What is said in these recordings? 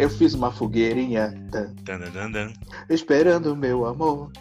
Eu fiz uma fogueirinha. tan, dan, dan. esperando o meu amor.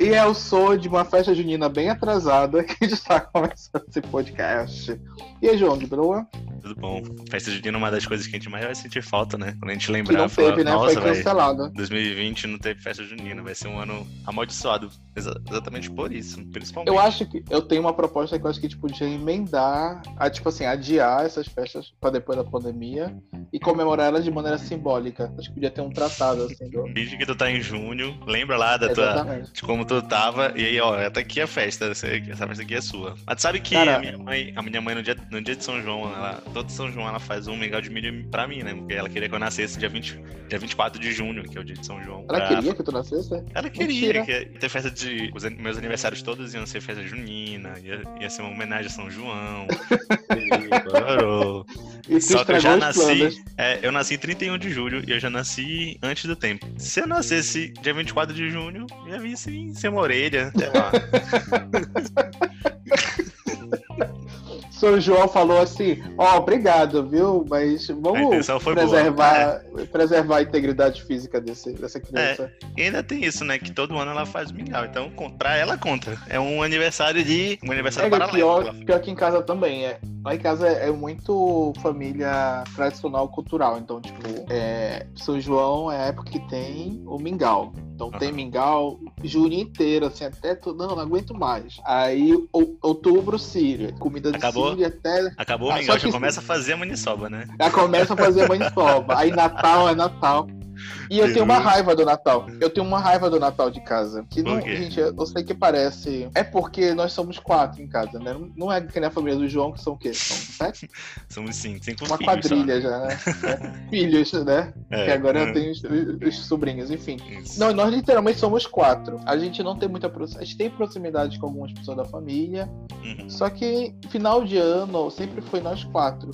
E é o som de uma festa junina bem atrasada que está começando esse podcast. E aí, João, de boa? Tudo bom. Festa junina é uma das coisas que a gente mais vai sentir falta, né? Quando a gente Que lembrar, não falar, teve, né? nossa, Foi cancelada. 2020 não teve festa junina, vai ser um ano amaldiçoado. Exa- exatamente por isso, principalmente. Eu acho que eu tenho uma proposta que eu acho que a gente podia emendar, a, tipo assim, adiar essas festas para depois da pandemia e comemorar elas de maneira simbólica. Acho que podia ter um tratado assim do. Finge que tu tá em junho, lembra lá da tua, Exatamente. de como tu tava, e aí, ó, tá aqui a festa, essa essa festa aqui é sua. Mas tu sabe que Cara- a minha mãe, a minha mãe no dia, no dia de São João, ela, todo São João ela faz um mingau de milho pra mim, né? Porque ela queria que eu nascesse dia, 20, dia 24 de junho, que é o dia de São João. Ela pra- queria que tu nascesse? Ela queria que ter festa de. Os meus aniversários todos iam ser festa junina, ia, ia ser uma homenagem a São João. e. E Só que eu já nasci. é, eu nasci em 31 de julho e eu já nasci antes do tempo. Se eu nascesse dia 24 de junho, ia vir sem, sem uma orelha. sei lá. São João falou assim: Ó, obrigado, viu? Mas vamos foi boa. preservar, preservar a integridade física desse, dessa criança. E ainda tem isso, né? Que todo ano ela faz mingau. Então, pra ela conta. É um aniversário de. Um aniversário É, paralelo. pior, pior que em casa também. É. Lá em casa é muito família tradicional cultural. Então, tipo, é, São João é a época que tem o mingau. Então tem Aham. mingau junho inteiro, assim, até tu, não, não aguento mais. Aí outubro, Síria. Comida de Acabou? Síria até. Acabou o Ah, mingau, já que- começa a fazer a maniçoba, né? Já começa a fazer maniçoba. Aí Natal é Natal. E eu tenho uma raiva do Natal. Eu tenho uma raiva do Natal de casa. Que não, gente, eu sei que parece. É porque nós somos quatro em casa, né? Não é que nem a família do João, que são o quê? São sete? Somos cinco, cinco Uma filhos quadrilha já, né? É. Filhos, né? É, que agora é. eu tenho os, os sobrinhos, enfim. Isso. Não, nós literalmente somos quatro. A gente não tem muita proximidade. A gente tem proximidade com algumas pessoas da família. Uhum. Só que final de ano sempre foi nós quatro.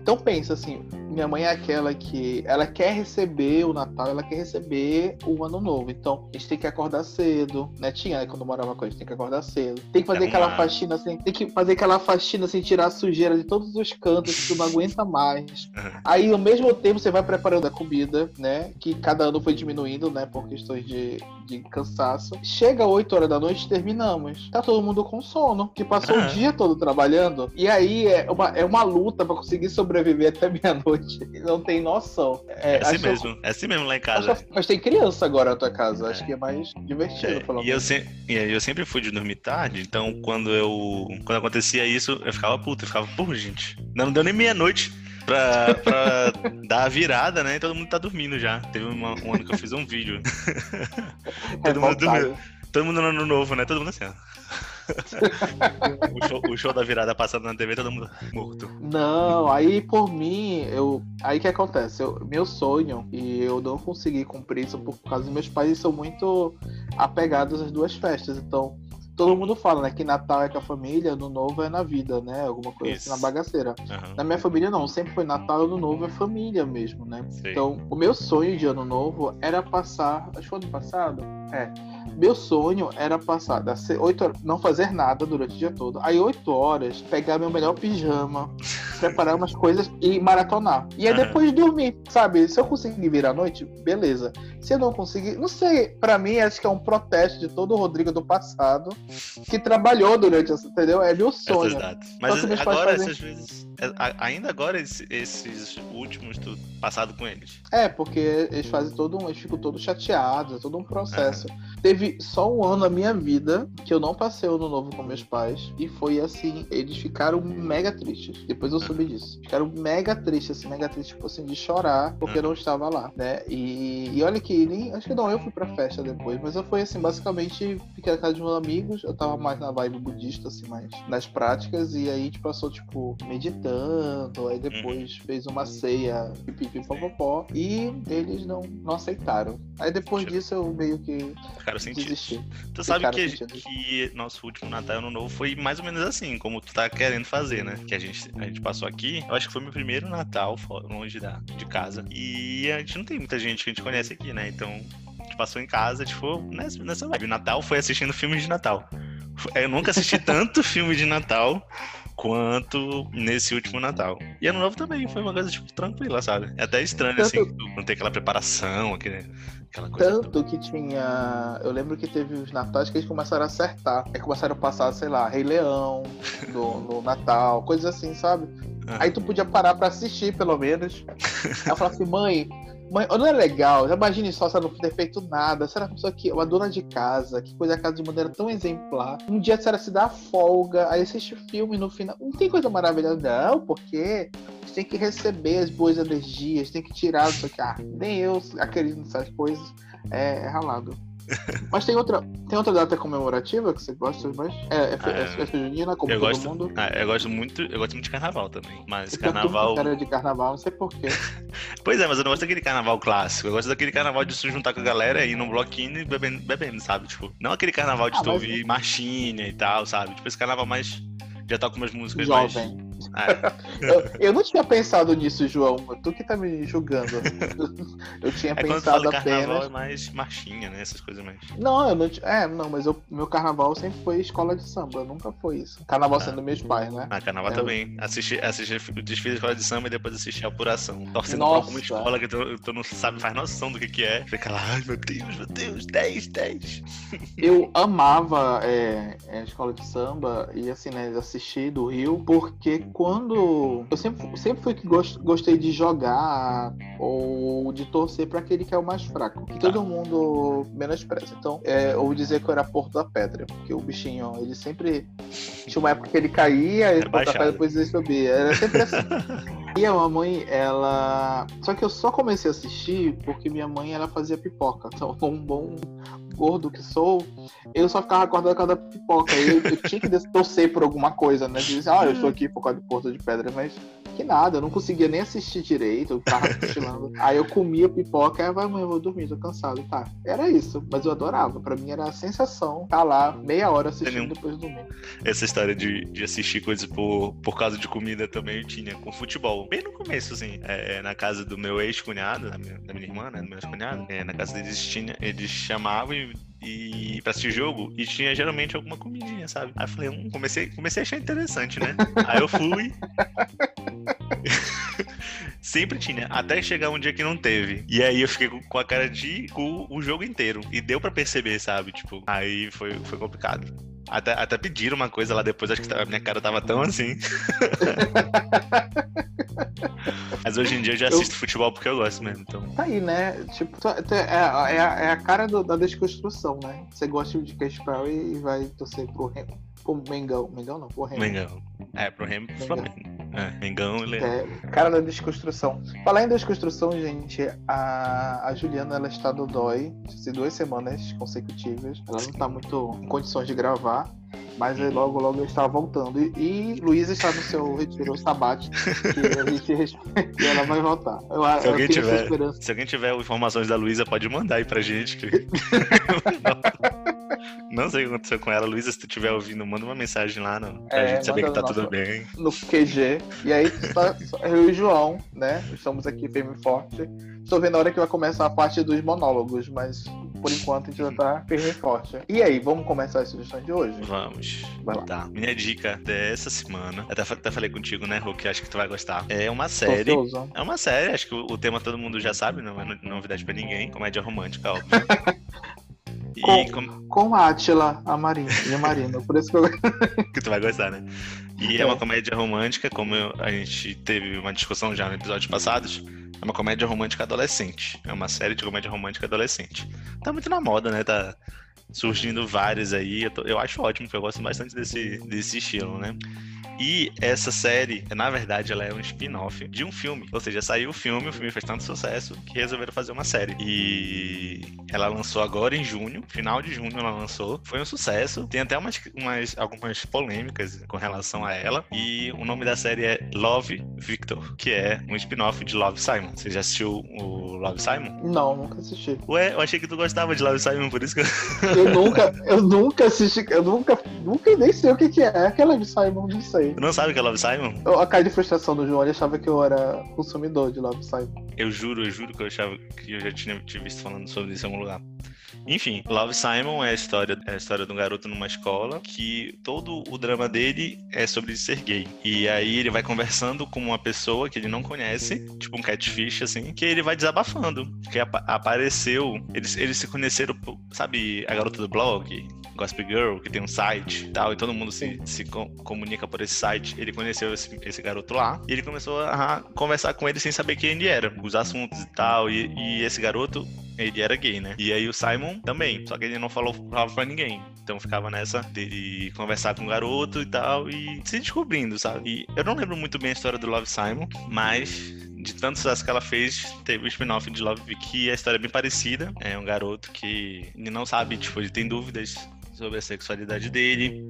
Então pensa assim, minha mãe é aquela que ela quer receber o Natal, ela quer receber o Ano Novo. Então a gente tem que acordar cedo, né? Tinha, né? Quando morava com a gente, tem que acordar cedo. Tem que fazer Arrumar. aquela faxina assim, tem que fazer aquela faxina sem tirar a sujeira de todos os cantos que tu não aguenta mais. Aí ao mesmo tempo você vai preparando a comida, né? Que cada ano foi diminuindo, né? Por questões de, de cansaço. Chega 8 horas da noite, terminamos. Tá todo mundo com sono, que passou Ah. o dia todo trabalhando. E aí é uma, é uma luta pra conseguir sobreviver até meia-noite. Não tem noção. É, É assim mesmo, é assim mesmo lá em casa. acho- mas tem criança agora na tua casa. Acho que é mais divertido, É, pelo e eu, menos. se- e eu sempre fui de dormir tarde, então quando eu. Quando acontecia isso, eu ficava puto, eu ficava, por gente. Não deu nem meia-noite pra, pra dar a virada, né? E todo mundo tá dormindo já. Teve uma- um ano que eu fiz um vídeo. todo mundo Revoltado. dormiu. Todo mundo no ano novo, né? Todo mundo assim, ó. o, show, o show da virada passando na TV, todo mundo morto. Não, aí por mim, eu. Aí que acontece? Eu, meu sonho, e eu não consegui cumprir isso por causa dos meus pais, são muito apegados às duas festas. Então, todo mundo fala, né? Que Natal é com a família, Ano Novo é na vida, né? Alguma coisa Isso. assim na bagaceira. Aham, Na minha família, não. Sempre foi Natal Ano Novo é família mesmo, né? sei. Então, o meu sonho de ano novo era passar. Acho que foi ano passado? É. Meu sonho era passar das 8 horas, não fazer nada durante o dia todo. Aí, 8 horas, pegar meu melhor pijama, preparar umas coisas e maratonar. E aí Aham. depois dormir, sabe? Se eu conseguir vir à noite, beleza. Se eu não conseguir, não sei. Pra mim, acho que é um protesto de todo o Rodrigo do passado que trabalhou durante essa, entendeu? É meu Essas sonho. Só Mas agora, fazem- essas vezes. é, Ainda agora, esse- esses últimos, tu passado com eles. É, porque eles fazem todo um. Eles ficam todos chateados, é todo um processo. Teve só um ano na minha vida que eu não passei o ano novo com meus pais. E foi assim, eles ficaram mega tristes. Depois eu soube disso. Ficaram mega tristes, assim, mega tristes, tipo assim, de chorar porque eu não estava lá, né? E, e olha que nem. Acho que não, eu fui pra festa depois, mas eu fui assim, basicamente, fiquei na casa de meus amigos. Eu tava mais na vibe budista, assim, mais nas práticas. E aí a gente passou, tipo, meditando. Aí depois fez uma ceia, pipi, popopó. E eles não, não aceitaram. Aí depois disso eu meio que Ficaram desisti. Tu sabe Ficaram que, que nosso último Natal Ano Novo foi mais ou menos assim, como tu tá querendo fazer, né? Que a gente, a gente passou aqui. Eu acho que foi meu primeiro Natal longe da, de casa. E a gente não tem muita gente que a gente conhece aqui, né? Então, a gente passou em casa, tipo, nessa, nessa vibe. O Natal foi assistindo filmes de Natal. Eu nunca assisti tanto filme de Natal quanto nesse último Natal. E ano novo também foi uma coisa, tipo, tranquila, sabe? É até estranho, Tanto- assim, não ter aquela preparação, aquele, aquela coisa. Tanto que tinha. Eu lembro que teve os natais que eles começaram a acertar. Aí começaram a passar, sei lá, Rei Leão no, no Natal, coisas assim, sabe? Ah. Aí tu podia parar pra assistir, pelo menos. Aí eu falava assim, mãe, mãe, não é legal? Imagine só se ela não ter feito nada. Será uma pessoa que uma dona de casa, que cuida da casa de maneira tão exemplar. Um dia a senhora se dá folga, aí assiste o filme no final. Não tem coisa maravilhosa, não, porque você tem que receber as boas energias, tem que tirar isso aqui. Ah, nem eu acredito nessas coisas. É, é ralado. Mas tem outra, tem outra data comemorativa que você gosta mais? É, é, é Ah, festa junina, como eu todo gosto, mundo. ah, eu gosto muito, eu gosto muito de carnaval também. Mas Eu carnaval. cara de carnaval, não sei porquê. Pois é, mas eu não gosto daquele carnaval clássico. Eu gosto daquele carnaval de se juntar com a galera e ir num bloquinho e bebendo, bebendo, sabe? Tipo, não aquele carnaval de Ah, tu mas- ouvir marchinha e tal, sabe? Tipo, esse carnaval mais. Já toca umas músicas Jovem. mais. É, Eu, eu não tinha pensado nisso, João. Tu que tá me julgando. Eu tinha é pensado fala carnaval apenas. é mais marchinha, né? Essas coisas mais. Não, eu não. É, não, mas eu, meu carnaval sempre foi escola de samba. Nunca foi isso. Carnaval sendo meus pais, né? Ah, carnaval É, também. Assistir, assistir o desfile da escola de samba e depois assistir a apuração. Torcendo Nossa. pra alguma escola que tu, tu não sabe, faz noção do que que é. Fica lá, ai meu Deus, meu Deus, 10, 10. Eu amava é, é, a escola de samba e assim, né, assistir do Rio, porque quando. Eu sempre, sempre fui que gos- gostei de jogar ou de torcer pra aquele que é o mais fraco, que todo mundo menospreza. Então, é, vou dizer que eu era Porto da Pedra, porque o bichinho, ele sempre. Tinha uma época que ele caía, ele Porto da baixado. Pedra, depois ele subia. Era sempre assim. E a mamãe, ela. Só que eu só comecei a assistir porque minha mãe ela fazia pipoca. Então, um bom gordo que sou, eu só ficava acordado com cada pipoca. Eu, eu tinha que torcer por alguma coisa, né? Dizer, ah, eu estou aqui por causa de Porto de Pedra, mas que nada, eu não conseguia nem assistir direito, eu tava cochilando. Aí eu comia pipoca, aí vai, mãe, eu vou dormir, tô cansado. Tá, era isso, mas eu adorava. Pra mim era a sensação estar lá meia hora assistindo depois dormir. Essa história de, de assistir coisas por, por causa de comida também eu tinha com futebol. Bem no começo, assim, é, na casa do meu ex-cunhado, da minha, da minha irmã, né? Do meu ex-cunhado, é, na casa deles tinha, eles chamavam e, e pra assistir jogo e tinha geralmente alguma comidinha, sabe? Aí eu falei, hum, comecei, comecei a achar interessante, né? Aí eu fui. Sempre tinha, até chegar um dia que não teve. E aí eu fiquei com- a cara de cu o jogo inteiro. E deu pra perceber, sabe? Tipo, aí foi, foi complicado. Até, até pediram uma coisa lá depois, acho que a minha cara tava tão assim. Mas hoje em dia eu já Eu- assisto futebol porque eu gosto mesmo, então. Tá aí, né? Tipo, é, é a- é a cara do- da desconstrução, né? Você gosta de Cash Perry e vai torcer pro Remo. Pro Mengão. Mengão não, pro Remo. Mengão. É, pro Remo e pro. Flamengo. É, Mengão, ele É, cara da desconstrução. Falar em desconstrução, gente, a, a Juliana ela está no dói de duas semanas consecutivas. Ela não está muito em condições de gravar. Mas aí logo, logo ela está voltando. E, e Luísa está no seu retiro sabático. Que a gente respeita e ela vai voltar. Eu, Se eu alguém tiver-. Se alguém tiver informações da Luísa, pode mandar aí pra gente. que- Não sei o que aconteceu com ela. Luísa, se tu estiver ouvindo, manda uma mensagem lá no, pra É, gente saber que tá tudo bem. no QG. E aí, só eu e o João, né? Estamos aqui firme e forte. Estou vendo a hora que vai começar a parte dos monólogos, mas por enquanto a gente já tá firme e forte. E aí, vamos começar as sugestões de hoje? Vamos. Vai lá. Tá. Minha dica dessa semana, até, até falei contigo, né, Hulk? Acho que tu vai gostar. É uma série. ansioso. É uma série, acho que o, o tema todo mundo já sabe, não é no- novidade pra ninguém. Comédia romântica, óbvio. E Com- com- Com a Atila Amarino, de Marino. Por isso que eu. que tu vai gostar, né? E é, É. uma comédia romântica, como a gente teve uma discussão já no episódios passados. É uma comédia romântica adolescente. É uma série de comédia romântica adolescente. Tá muito na moda, né? Tá surgindo várias aí. Eu, tô- eu acho ótimo, porque eu gosto bastante desse, desse estilo, né? E essa série, na verdade, ela é um spin-off de um filme. Ou seja, saiu o filme, o filme fez tanto sucesso que resolveram fazer uma série. E ela lançou agora em junho, final de junho ela lançou. Foi um sucesso. Tem até umas, umas- algumas polêmicas com relação a ela. E o nome da série é Love Victor, que é um spin-off de Love Simon. Você já assistiu o Love Simon? Não, nunca assisti. Ué, eu achei que tu gostava de Love Simon, por isso que eu... Eu nunca, eu nunca assisti, eu nunca, nunca nem sei o que, que é. Aquela de Simon, não sei. Tu não sabe o que é Love Simon? Eu- A cara de frustração do João, ele achava que eu era consumidor de Love Simon. Eu juro, eu juro que eu achava que eu já tinha, tinha visto falando sobre isso em algum lugar. Enfim, Love Simon é a história, é a história de um garoto numa escola que todo o drama dele é sobre ser gay. E aí ele vai conversando com uma pessoa que ele não conhece, tipo um catfish, assim, que ele vai desabafando. Que apa- apareceu, eles, eles se conheceram, sabe, a garota do blog, Gossip Girl, que tem um site e tal, e todo mundo se, se co- comunica por esse site. Ele conheceu esse, esse garoto lá e ele começou a conversar com ele sem saber quem ele era, os assuntos e tal. E, e esse garoto, ele era gay, né? E aí o Simon também, só que ele não falou, falava pra ninguém. Então ficava nessa dele conversar com o garoto e tal, e se descobrindo, sabe? E eu não lembro muito bem a história do Love Simon, mas de tanto sucesso que ela fez, teve o spin-off de Love que a história é bem parecida. É um garoto que não sabe, tipo, ele tem dúvidas sobre a sexualidade dele.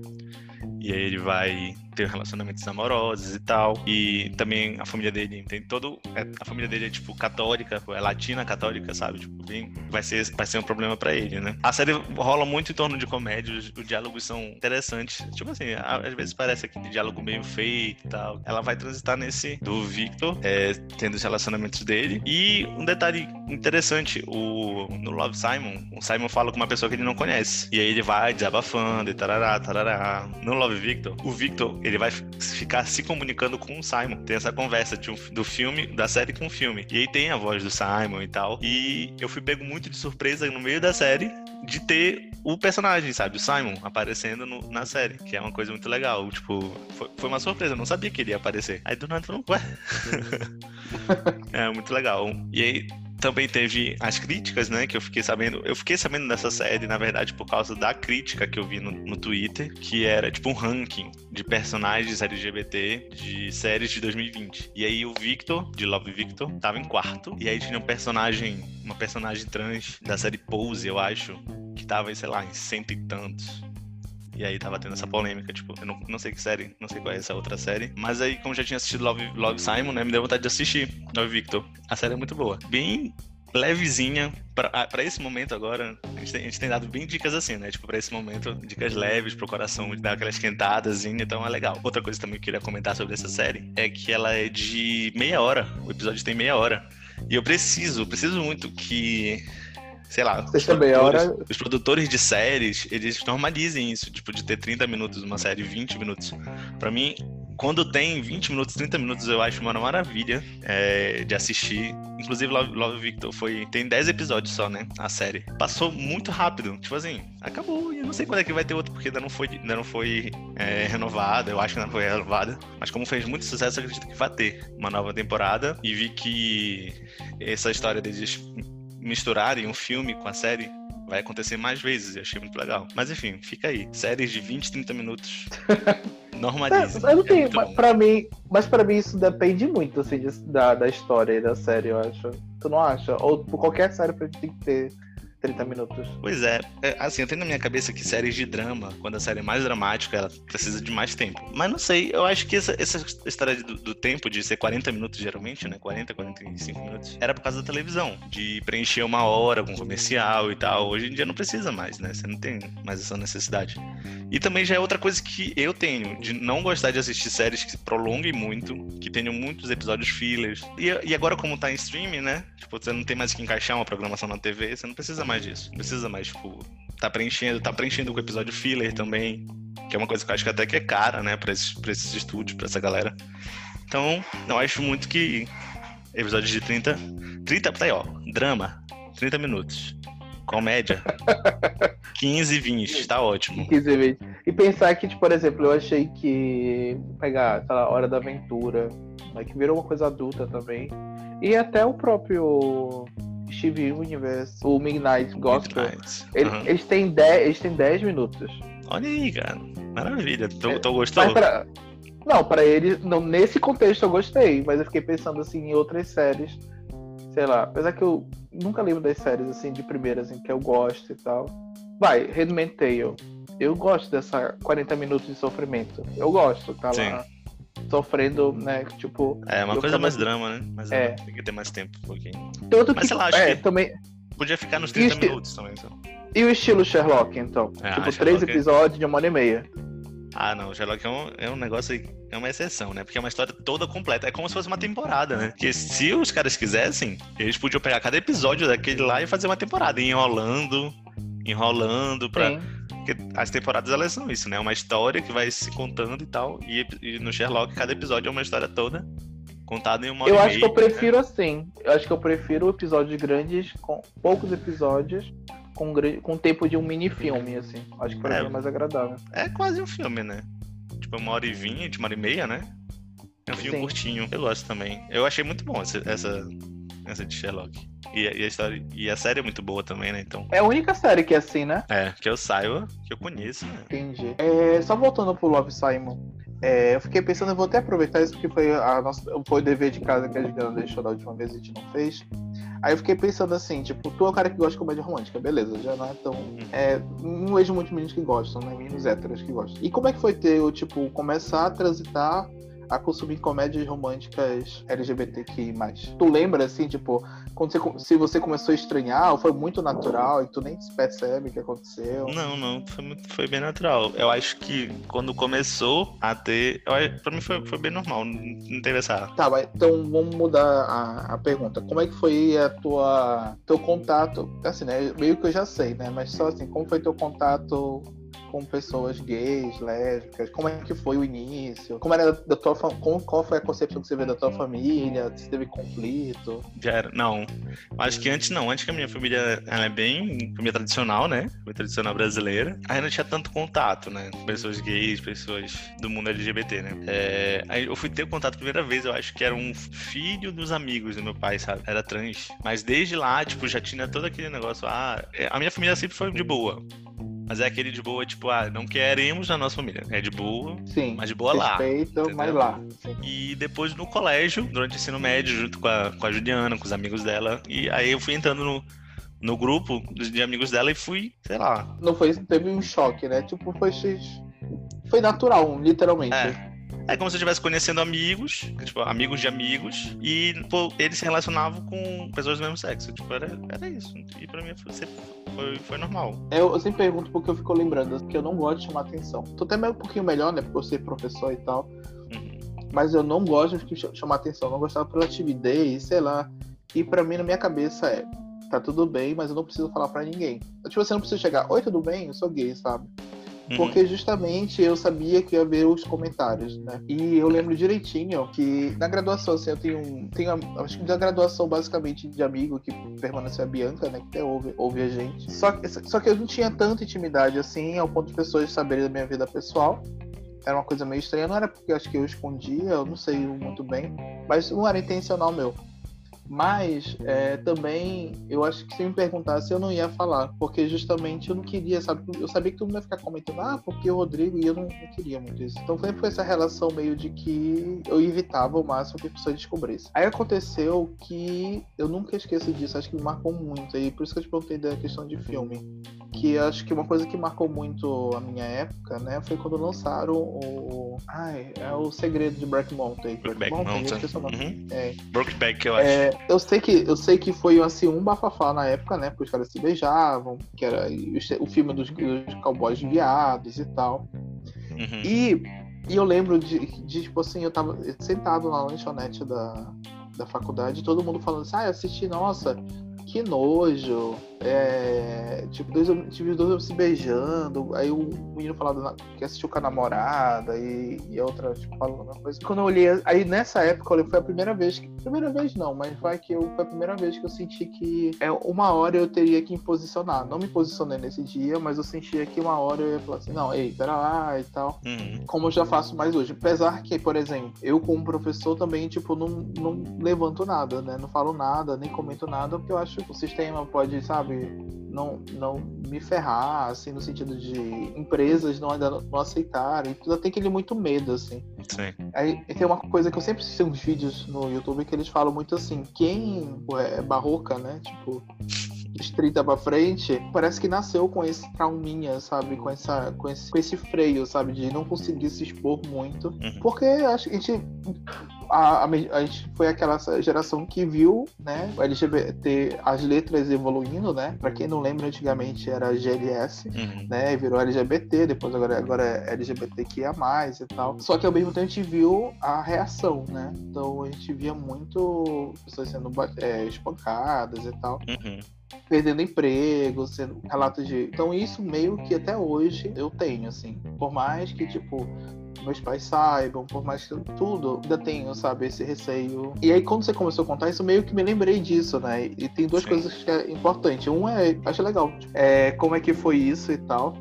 E aí ele vai ter relacionamentos amorosos e tal. E também a família dele tem todo. é- a família dele é tipo católica, é latina católica, sabe? Tipo, bem, vai, ser, vai ser um problema pra ele, né? A série rola muito em torno de comédia, os, os diálogos são interessantes. Tipo assim, às vezes parece aquele diálogo meio feito e tal. Ela vai transitar nesse do Victor, é, tendo os relacionamentos dele. E um detalhe interessante, o, no Love Simon, o Simon fala com uma pessoa que ele não conhece. E aí ele vai desabafando e tarará, tarará. No Love Victor, o Victor, ele vai ficar se comunicando com o Simon. Tem essa conversa um- do filme, da série com o filme. E aí tem a voz do Simon e tal. E eu fui pego muito de surpresa no meio da série de ter o personagem, sabe? O Simon aparecendo no- na série, que é uma coisa muito legal. Tipo, foi, foi uma surpresa, eu não sabia que ele ia aparecer. Aí do nada falou, ué. é muito legal. E aí também teve as críticas, né? Que eu fiquei sabendo. Eu fiquei sabendo dessa série, na verdade, por causa da crítica que eu vi no, no Twitter, que era tipo um ranking de personagens LGBT de séries de 2020. E aí o Victor, de Love Victor, tava em quarto. E aí tinha um personagem, uma personagem trans da série Pose, eu acho, que tava, sei lá, em cento e tantos. E aí tava tendo essa polêmica, tipo, eu não, não sei que série, não sei qual é essa outra série. Mas aí, como já tinha assistido Love, Love Simon, né, me deu vontade de assistir Love Victor. A série é muito boa. Bem levezinha. Pra, pra esse momento agora, a gente, tem, a gente tem dado bem dicas assim, né? Tipo, pra esse momento, dicas leves pro coração, dar aquela esquentadazinha, então é legal. Outra coisa também que eu queria comentar sobre essa série é que ela é de meia hora. O episódio tem meia hora. E eu preciso, preciso muito que sei lá, Sexta meia hora. os produtores de séries, eles normalizem isso, tipo, de ter 30 minutos, uma série 20 minutos. Pra mim, quando tem 20 minutos, 30 minutos, eu acho uma maravilha é, de assistir. Inclusive, Love, Love Victor foi. Tem 10 episódios só, né? A série. Passou muito rápido. Tipo assim, acabou. E eu não sei quando é que vai ter outro, porque ainda não foi, ainda não foi é, renovada. Eu acho que ainda não foi renovada. Mas como fez muito sucesso, eu acredito que vai ter uma nova temporada. E vi que essa história deles misturarem um filme com a série vai acontecer mais vezes, eu achei muito legal. Mas enfim, fica aí. Séries de 20, 30 minutos. Normalizem. É, eu não É tenho, bom. pra mim, mas pra mim isso depende muito, assim, da, da história e da série, eu acho. Tu não acha? Ou por qualquer série pra gente tem que ter 30 minutos. Pois é, é, assim, eu tenho na minha cabeça que séries de drama, quando a série é mais dramática, ela precisa de mais tempo. Mas não sei, eu acho que essa, essa história do, do tempo, de ser 40 minutos geralmente, né? 40, 45 minutos, era por causa da televisão, de preencher uma hora com comercial e tal. Hoje em dia não precisa mais, né? Você não tem mais essa necessidade. E também já é outra coisa que eu tenho, de não gostar de assistir séries que se prolonguem muito, que tenham muitos episódios fillers. E, e agora, como tá em streaming, né? Tipo, você não tem mais que encaixar uma programação na TV, você não precisa mais disso. Não precisa mais, tipo, tá preenchendo, tá preenchendo com episódio filler também. Que é uma coisa que eu acho que até que é cara, né, pra esses, pra esses estúdios, pra essa galera. Então, eu acho muito que episódios de 30. 30, tá aí, ó. Drama, 30 minutos. Comédia, 15, 20, tá ótimo. 15 vezes. E pensar que, tipo, por exemplo, eu achei que pegar, sei lá, Hora da Aventura, né, que virou uma coisa adulta também. E até o próprio Steve Universe, o Midnight Gospel, Midnight. ele- Aham. eles, têm 10, eles têm 10 minutos. Olha aí, cara. Maravilha. Tu, É, gostou? Mas pra... Não, pra ele, não, nesse contexto eu gostei, mas eu fiquei pensando assim em outras séries. Sei lá, apesar que eu nunca lembro das séries assim de primeira, assim, que eu gosto e tal. Vai, Redman Tale. Eu gosto dessa 40 minutos de sofrimento. Eu gosto, tá lá sofrendo, né? Tipo. É uma coisa mais drama, né? Mas É. é, tem que ter mais tempo um pouquinho. Tanto Mas que, sei lá, acho é, que- também. Podia ficar nos 30 Isso- minutos também. Então. E o estilo Sherlock, então? Ah, tipo, Sherlock três é- episódios de uma hora e meia. Ah, não. Sherlock é um, é um negócio aí é uma exceção, né? Porque é uma história toda completa. É como se fosse uma temporada, né? Porque se os caras quisessem, eles podiam pegar cada episódio daquele lá e fazer uma temporada, enrolando, enrolando pra. Sim. Porque as temporadas elas são isso, né? Uma história que vai se contando e tal. E, e no Sherlock, cada episódio é uma história toda contada em uma Eu acho meia, que eu né? prefiro assim. Eu acho que eu prefiro episódios grandes, com poucos episódios, com, com tempo de um mini filme, assim. Acho que pra É. mim é mais agradável. É quase um filme, né? Tipo, uma hora e vinte, uma hora e meia, né? É um filme Sim. curtinho. Eu gosto também. Eu achei muito bom essa, essa, essa de Sherlock. E, a- e a história, e a série é muito boa também, né? Então, É a única série que é assim, né? é, que eu saiba, que eu conheço, né? Entendi. É, só voltando pro Love Simon. é, eu fiquei pensando, eu vou até aproveitar isso porque foi, a nossa, foi o dever de casa que a Juliana deixou da última vez e a gente não fez. Aí eu fiquei pensando assim, tipo, tu é o cara que gosta de comédia romântica, beleza, já não é tão. É, não vejo muitos meninos que gostam, né? Meninos héteros que gostam. E como é que foi ter, tipo, começar a transitar a consumir comédias românticas LGBTQI+. Tu lembra, assim, tipo, quando você, se você começou a estranhar, ou foi muito natural e tu nem se percebe o que aconteceu? Não, não, foi, muito- foi bem natural. Eu acho que quando começou a ter. Eu, pra mim foi, foi bem normal, não, não teve essa. Tá, mas então vamos mudar a, a pergunta. Como é que foi a tua teu contato? Assim, né? Meio que eu já sei, né? Mas só assim, como foi teu contato com pessoas gays, lésbicas? Como é que foi o início? Como era da tua como, qual foi a concepção que você vê da tua família? Se teve conflito? Já era. Não. Acho que antes não. Antes que a minha família é bem família tradicional, né? Família tradicional brasileira. Aí não tinha tanto contato, né? Pessoas gays, pessoas do mundo LGBT, né? É, Aí eu fui ter contato a primeira vez, eu acho que era um filho dos amigos do meu pai, sabe? Era trans. Mas desde lá, tipo, já tinha todo aquele negócio. Ah, é- a minha família sempre foi de boa. Mas é aquele de boa, tipo, ah, não queremos na nossa família. É de boa, Sim. mas de boa lá. Respeito, mas lá. Sim. E depois no colégio, durante o ensino médio, junto com a, com a Juliana, com os amigos dela. E aí eu fui entrando no, no grupo de amigos dela e fui, sei lá. Não foi, teve um choque, né? Tipo, foi. Foi natural, literalmente. É. É como se eu estivesse conhecendo amigos, tipo, amigos de amigos, e pô, eles se relacionavam com pessoas do mesmo sexo. Tipo, era, era isso. E pra mim foi, foi, foi normal. Eu, eu sempre pergunto porque eu fico lembrando que eu não gosto de chamar atenção. Tô até meio um pouquinho melhor, né? Por eu ser professor e tal. Uhum. Mas eu não gosto de ch- chamar atenção. Eu não gostava pela timidez, sei lá. E pra mim, na minha cabeça, é. Tá tudo bem, mas eu não preciso falar pra ninguém. Tipo, você não precisa chegar. Oi, tudo bem? Eu sou gay, sabe? Uhum. Porque justamente eu sabia que ia ver os comentários, né? E eu lembro direitinho que na graduação, assim, eu tenho. Tenho, acho que da graduação, basicamente, de amigo que permaneceu a Bianca, né? Que até ouve, ouve a gente. Só que, só que eu não tinha tanta intimidade assim, ao ponto de pessoas saberem da minha vida pessoal. Era uma coisa meio estranha, não era porque acho que eu escondia, eu não sei muito bem, mas não era intencional meu. Mas é, também eu acho que se me perguntasse eu não ia falar, porque justamente eu não queria, sabe? Eu sabia que todo mundo ia ficar comentando, ah, porque o Rodrigo, e eu não, não queria muito isso. Então sempre foi essa relação meio de que eu evitava o máximo que a pessoa descobrisse. Aí aconteceu que eu nunca esqueço disso, acho que me marcou muito, e por isso que eu te perguntei da questão de filme. Que acho que uma coisa que marcou muito a minha época, né, foi quando lançaram o. Ai, é o segredo de Black Mountain. Eu Mountain. nome. Uhum. É, Brokeback, eu acho. é, eu sei que eu sei que foi assim um bafafá na época, né? Porque os caras se beijavam, que era o, filme dos, dos cowboys viados e tal. Uhum. E, e eu lembro de, de, tipo assim, eu tava sentado na lanchonete da, da faculdade, todo mundo falando assim, ah, eu assisti, nossa, que nojo. É, tipo, dois, tive dois homens se beijando. Aí o menino falando que assistiu com a namorada e, e a outra, tipo, falando a mesma coisa. Quando eu olhei, aí nessa época, eu lembro, foi a primeira vez que. Primeira vez não, mas vai que eu, foi a primeira vez que eu senti que é, uma hora eu teria que me posicionar. Não me posicionei nesse dia, mas eu sentia que uma hora eu ia falar assim, não, ei, pera lá e tal Uhum. como eu já faço mais hoje. Apesar que, por exemplo, eu como professor também, tipo, não, não levanto nada, né? Não falo nada, nem comento nada, porque eu acho que o sistema pode, sabe, não, não me ferrar, assim, no sentido de empresas não ainda não aceitarem. Tudo tem aquele muito medo, assim. Sim. Aí tem uma coisa que eu sempre assisti uns vídeos no YouTube que eles falam muito assim, quem é barroca, né? Tipo, 30 pra frente, parece que nasceu com esse trauminha, sabe? Com, essa, com, esse, com esse freio, sabe? De não conseguir se expor muito. Uhum. Porque acho que a gente a, a, a, gente foi aquela geração que viu, né, o LGBT, as letras evoluindo, né? Pra quem não lembra, antigamente era GLS, Uhum. né? Virou LGBT, depois agora, agora é LGBTQIA+, e tal. Só que ao mesmo tempo a gente viu a reação, né? Então a gente via muito pessoas sendo é, espancadas e tal Uhum. perdendo emprego, sendo relatos de. Então, isso meio que até hoje eu tenho, assim. Por mais que, tipo, meus pais saibam, por mais que tudo, ainda tenho, sabe, esse receio. E aí, quando você começou a contar isso, meio que me lembrei disso, né? E tem duas Sim. coisas que é importante. Um é, acho legal, é, como é que foi isso e tal.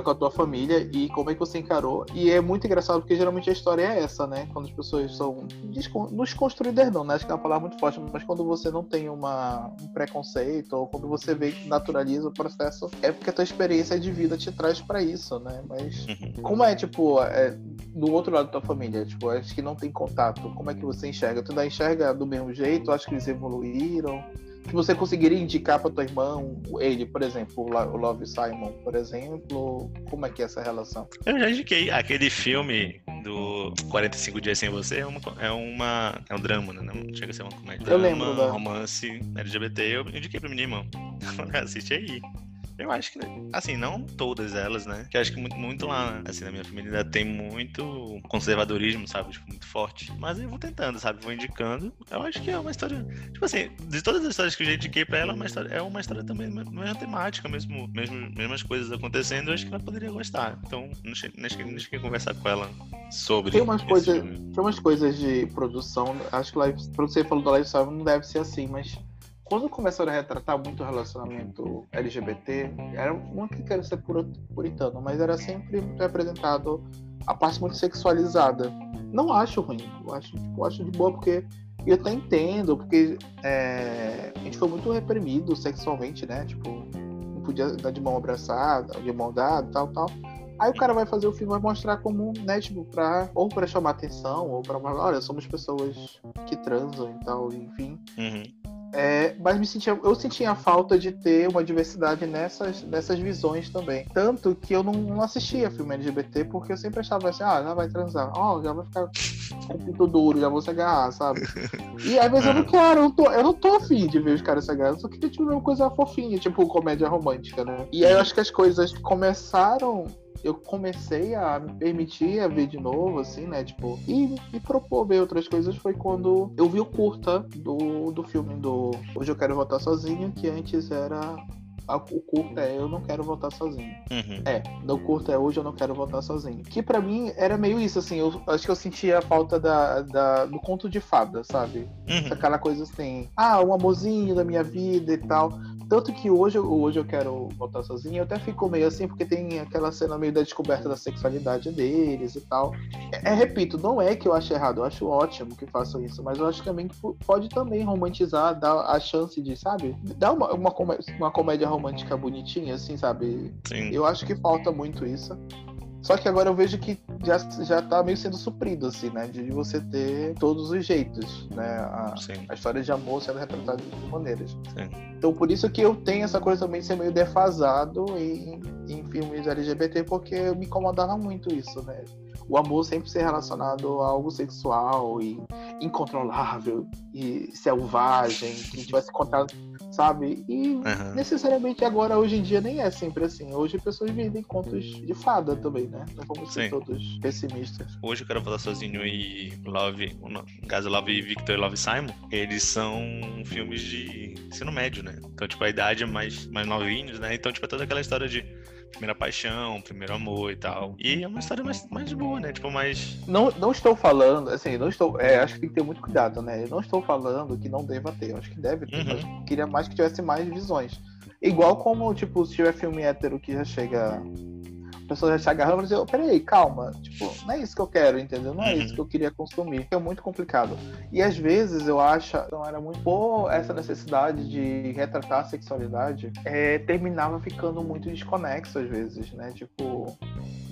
Com a tua família e como é que você encarou. E é muito engraçado porque geralmente a história é essa, né? Quando as pessoas são descon- desconstruídas, não, né? Acho que é uma palavra muito forte, mas quando você não tem uma, um preconceito ou quando você vê que naturaliza o processo, é porque a tua experiência de vida te traz pra isso, né? Mas Uhum. como é, tipo, é, do outro lado da tua família? Tipo, acho que não tem contato. Como é que você enxerga? Tu ainda enxerga do mesmo jeito? Acho que eles evoluíram? Que você conseguiria indicar para tua irmã, ele, por exemplo, o Lo- o Love Simon, por exemplo? Como é que é essa relação? Eu já indiquei aquele filme do 45 Dias Sem Você, é, uma, é, uma, é um drama, né? Não chega a ser uma comédia. Eu lembro da- romance LGBT, eu indiquei pra minha irmã. Assiste aí. Eu acho que, assim, não todas elas, né? Que acho que muito, muito lá, assim, na minha família ainda tem muito conservadorismo, sabe? Tipo, muito forte. Mas eu vou tentando, sabe? Vou indicando. Eu acho que é uma história. Tipo assim, de todas as histórias que eu já indiquei pra ela, é uma história, é uma história também, mesma temática, mesmo, mesmo, mesmas coisas acontecendo, eu acho que ela poderia gostar. Então, não cheguei, não cheguei, não cheguei a conversar com ela sobre. Tem umas filme. tem umas coisas de produção, acho que live, você falou da Live Simon não deve ser assim, mas quando começaram a retratar muito o relacionamento LGBT, era uma que quero ser puritano, mas era sempre representado a parte muito sexualizada. Não acho ruim, eu acho, tipo, eu acho de boa porque eu até entendo, porque é, a gente foi muito reprimido sexualmente, né? Tipo, não podia dar de mão abraçada, de mão dada, tal, tal. Aí o cara vai fazer o filme, vai mostrar como, né, tipo, pra, ou pra chamar atenção, ou pra, olha, somos pessoas que transam e tal, enfim. Uhum. É, mas me sentia, eu sentia a falta de ter uma diversidade nessas, nessas visões também. Tanto que eu não, não assistia filme LGBT porque eu sempre achava assim, ah, já vai transar, ó, já vai ficar com pinto duro, já vou se agarrar, sabe? E às vezes eu não quero, eu não tô, eu não tô afim de ver os caras se agarrando, eu só queria tipo, uma coisa fofinha, tipo comédia romântica, né? E aí eu acho que as coisas começaram eu comecei a me permitir a ver de novo, assim, né? Tipo, e me propor ver outras coisas foi quando eu vi o curta do, do filme do Hoje Eu Quero Voltar Sozinho, que antes era. O curta é Eu Não Quero Voltar Sozinho. Uhum. É, no curta é Hoje Eu Não Quero Voltar Sozinho. Que pra mim era meio isso, assim, eu acho que eu sentia a falta da, da, do conto de fada, sabe? Uhum. Aquela coisa assim, ah, um amorzinho da minha vida e tal. Tanto que hoje, eu- hoje eu quero voltar sozinho, eu até fico meio assim, porque tem aquela cena meio da descoberta da sexualidade deles e tal. É, é, repito, não é que eu acho errado, eu acho ótimo que façam isso, mas eu acho também que pode também romantizar, dar a chance de, sabe? Dar uma, uma, comé- uma comédia romântica bonitinha, assim, sabe? Sim. Eu acho que falta muito isso. Só que agora eu vejo que já, já tá meio sendo suprido, assim, né? De você ter todos os jeitos, né? A, a história de amor sendo retratada de maneiras. Sim. Então por isso que eu tenho essa coisa também de ser meio defasado em, em filmes LGBT, porque me incomodava muito isso, né? O amor sempre ser relacionado a algo sexual e incontrolável e selvagem, que tivesse contato, sabe? E Uhum. necessariamente agora, hoje em dia, nem é sempre assim. Hoje as pessoas vivem contos de fada também, né? Não vamos ser Sim. todos pessimistas. Hoje eu quero falar sozinho e Love, no caso Love Victor e Love Simon, eles são filmes de ensino médio, né? Então, tipo, a idade é mais, mais novinhos, né? Então, tipo, é toda aquela história de primeira paixão, primeiro amor e tal. E é uma história mais, mais boa, né? Tipo, mais. Não, não estou falando, assim, não estou. é, acho que tem que ter muito cuidado, né? Eu não estou falando que não deva ter. Eu acho que deve ter, Uhum. mas queria mais que tivesse mais visões. Igual como, tipo, se tiver filme hétero que já chega. A pessoa já se agarrando e diz, peraí, calma. Tipo, não é isso que eu quero, entendeu? Não é Uhum. isso que eu queria consumir. É muito complicado. E às vezes eu acho, então era muito por essa necessidade de retratar a sexualidade, é, terminava ficando muito desconexo às vezes, né? Tipo,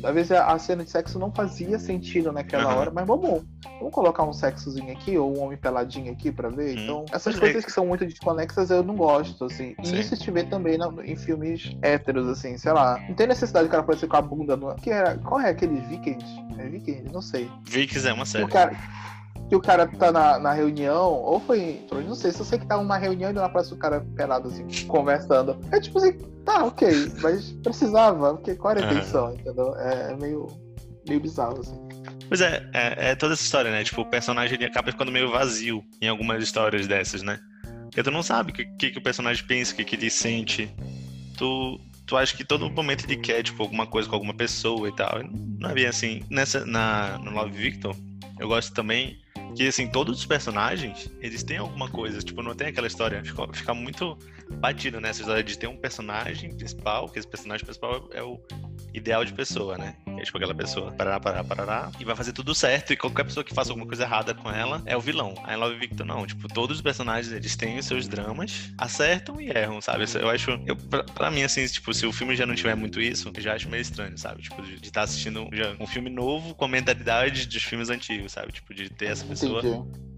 às vezes a, cena de sexo não fazia sentido naquela Aham. hora, mas vamos, vamos colocar um sexozinho aqui, ou um homem peladinho aqui pra ver. Hum. Então, essas Pois é. coisas que são muito desconexas eu não gosto, assim. Sim. E isso se vê também na- em filmes héteros, assim, sei lá. Não tem necessidade do cara aparecer com a bunda no. Que era, qual é aquele Vikings? É Vikings? Não sei. Vikings é uma série. o cara, que o cara tá na, na reunião, ou foi. Não sei, se eu sei que tá numa reunião e não aparece o cara pelado assim, conversando. É tipo assim, tá, ok, mas precisava, porque qual era a Aham. intenção, entendeu? É, é meio, meio bizarro, assim. Pois é, é, é toda essa história, né? Tipo, o personagem ele acaba ficando meio vazio em algumas histórias dessas, né? Porque tu não sabe o que, que, que o personagem pensa, o que, que ele sente. Tu, tu acha que todo momento ele quer, tipo, alguma coisa com alguma pessoa e tal. Não é bem assim. Nessa, na, no Love Victor, eu gosto também que, assim, todos os personagens, eles têm alguma coisa. Tipo, não tem aquela história. Fica, fica muito batido nessa história de ter um personagem principal, que esse personagem principal é o ideal de pessoa, né? É tipo aquela pessoa, parará, parará, parará, e vai fazer tudo certo, e qualquer pessoa que faça alguma coisa errada com ela é o vilão. Aí Love Victor não, tipo, todos os personagens, eles têm os seus dramas, acertam e erram, sabe? Eu acho, eu, pra, pra mim, assim, tipo, se o filme já não tiver muito isso, eu já acho meio estranho, sabe? Tipo, de estar assistindo já um filme novo com a mentalidade dos filmes antigos, sabe? Tipo, de ter essa pessoa Entendi.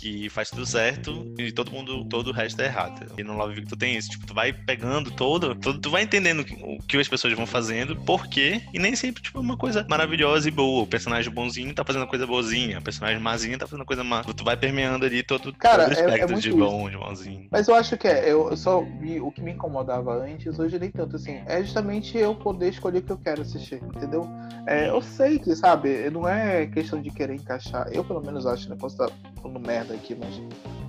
Que faz tudo certo e todo mundo, todo o resto é errado. E no Love Victor tem isso, tipo, tu vai pegando todo, todo tu vai entendendo o que- as pessoas vão fazendo, por quê, e nem sempre, tipo, é uma coisa maravilhosa e boa. O personagem bonzinho tá fazendo coisa boazinha, o personagem mazinho tá fazendo coisa má. Tu vai permeando ali todo, Cara, todo o é- é espectro muito de isso. bom, de malzinho. Mas eu acho que é, eu eu só vi o que me incomodava antes, hoje nem tanto assim. É justamente eu poder escolher o que eu quero assistir, entendeu? É, eu sei que, sabe, não é questão de querer encaixar. Eu, pelo menos, acho, né? Posso estar falando merda aqui, mas.